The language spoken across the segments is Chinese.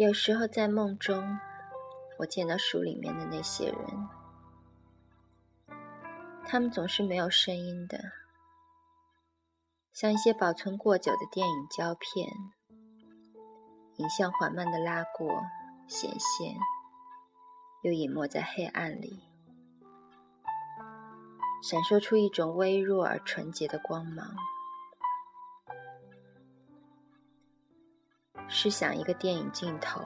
有时候在梦中，我见到书里面的那些人，他们总是没有声音的，像一些保存过久的电影胶片，影像缓慢的拉过，显现，又隐没在黑暗里，闪烁出一种微弱而纯洁的光芒。试想一个电影镜头，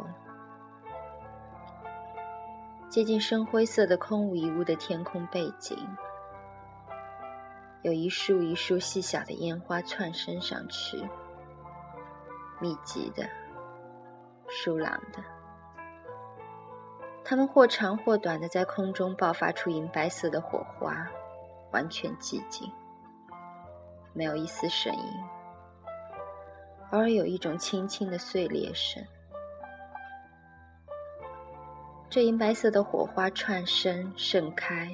接近深灰色的空无一物的天空背景，有一束一束细小的烟花窜升上去，密集的、疏朗的，它们或长或短的在空中爆发出银白色的火花，完全寂静，没有一丝声音。偶尔有一种轻轻的碎裂声，这银白色的火花串生盛开，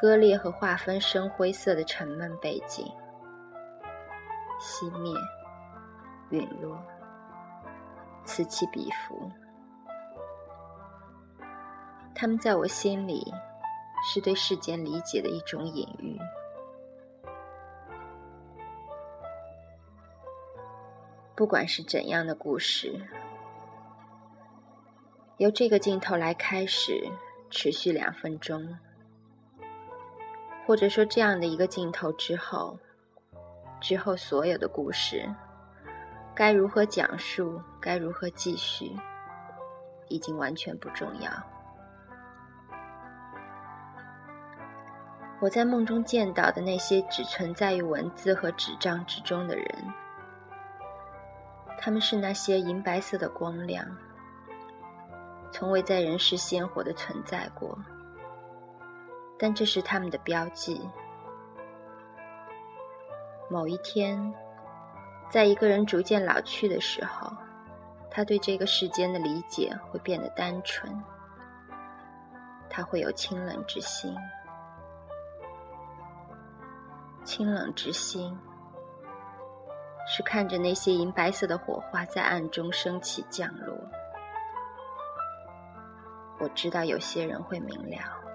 割裂和划分深灰色的沉闷背景，熄灭，陨落，此起彼伏。他们在我心里，是对世间理解的一种隐喻。不管是怎样的故事，由这个镜头来开始，持续两分钟，或者说这样的一个镜头之后，之后所有的故事，该如何讲述，该如何继续，已经完全不重要。我在梦中见到的那些只存在于文字和纸张之中的人。他们是那些银白色的光亮，从未在人世鲜活的存在过，但这是他们的标记。某一天，在一个人逐渐老去的时候，他对这个世间的理解会变得单纯，他会有清冷之心，清冷之心。是看着那些银白色的火花在暗中升起降落，我知道有些人会明了。